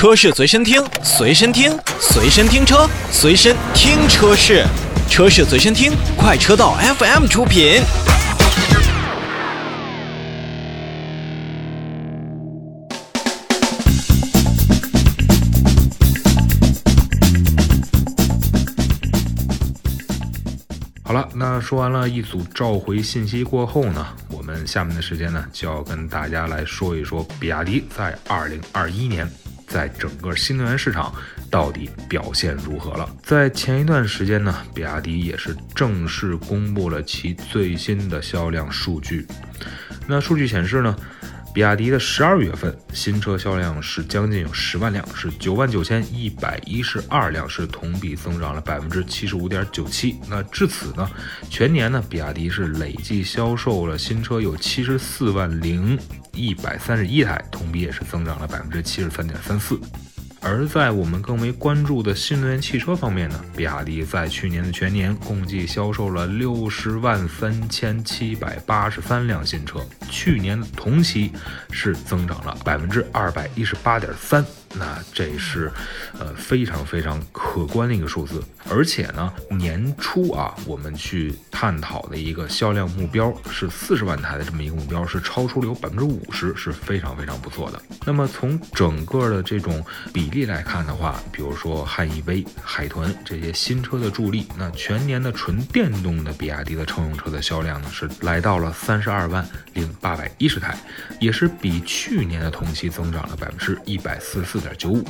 车市随身听，随身听，随身听车，随身听车市，车市随身听，快车道 FM 出品。好了，那说完了一组召回信息过后呢，我们下面的时间呢就要跟大家来说一说比亚迪在二零二一年在整个新能源市场到底表现如何了。在前一段时间呢，比亚迪也是正式公布了其最新的销量数据。那数据显示呢。比亚迪的十二月份新车销量是将近有十万辆，是九万九千一百一十二辆，是同比增长了百分之七十五点九七。那至此呢，全年呢，比亚迪是累计销售了新车有七十四万零一百三十一台，同比也是增长了百分之七十三点三四。而在我们更为关注的新能源汽车方面呢，比亚迪在去年的全年共计销售了六十万三千七百八十三辆新车，去年的同期是增长了百分之二百一十八点三。那这是，呃，非常非常可观的一个数字，而且呢，年初啊，我们去探讨的一个销量目标是四十万台的这么一个目标，是超出了有百分之五十，是非常非常不错的。那么从整个的这种比例来看的话，比如说汉 EV、海豚这些新车的助力，那全年的纯电动的比亚迪的乘用车的销量呢，是来到了三十二万零八百一十台，也是比去年的同期增长了百分之一百四十四。点九五，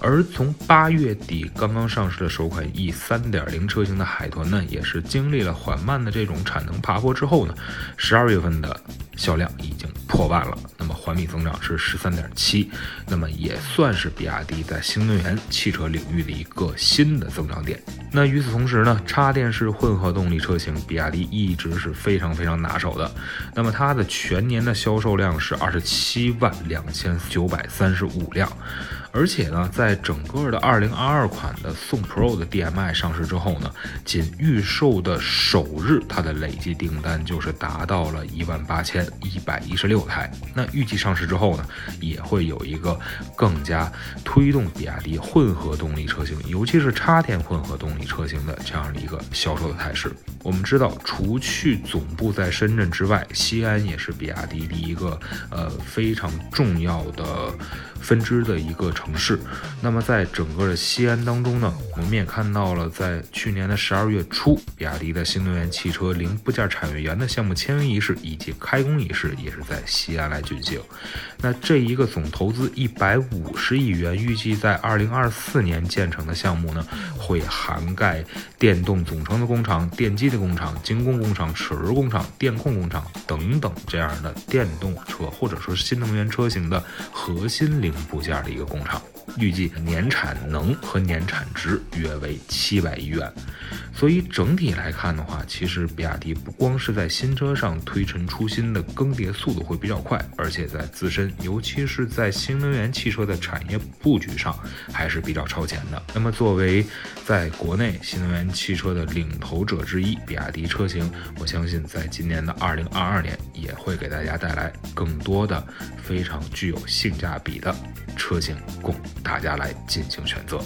而从八月底刚刚上市的首款 E 三点零车型的海豚呢，也是经历了缓慢的这种产能爬坡之后呢，十二月份的销量已经破万了。环比增长是十三点七，那么也算是比亚迪在新能源汽车领域的一个新的增长点。那与此同时呢，插电式混合动力车型，比亚迪一直是非常非常拿手的。那么它的全年的销售量是二十七万两千九百三十五辆。而且呢，在整个的二零二二款的宋 Pro 的 DM-i 上市之后呢，仅预售的首日，它的累计订单就是达到了一万八千一百一十六台。那预计上市之后呢，也会有一个更加推动比亚迪混合动力车型，尤其是插电混合动力车型的这样的一个销售的态势。我们知道，除去总部在深圳之外，西安也是比亚迪的一个呃非常重要的分支的一个城市。那么在整个的西安当中呢，我们也看到了，在去年的十二月初，比亚迪的新能源汽车零部件产业园的项目签约仪式以及开工仪式也是在西安来举行。那这一个总投资一百五十亿元，预计在二零二四年建成的项目呢，会涵盖电动总成的工厂、电机。的工厂、精工工厂、齿轮工厂、电控工厂等等这样的电动车或者说是新能源车型的核心零部件的一个工厂，预计年产能和年产值约为七百亿元。所以整体来看的话，其实比亚迪不光是在新车上推陈出新的更迭速度会比较快，而且在自身，尤其是在新能源汽车的产业布局上还是比较超前的。那么作为在国内新能源汽车的领头者之一，比亚迪车型，我相信在今年的二零二二年也会给大家带来更多的非常具有性价比的车型，供大家来进行选择。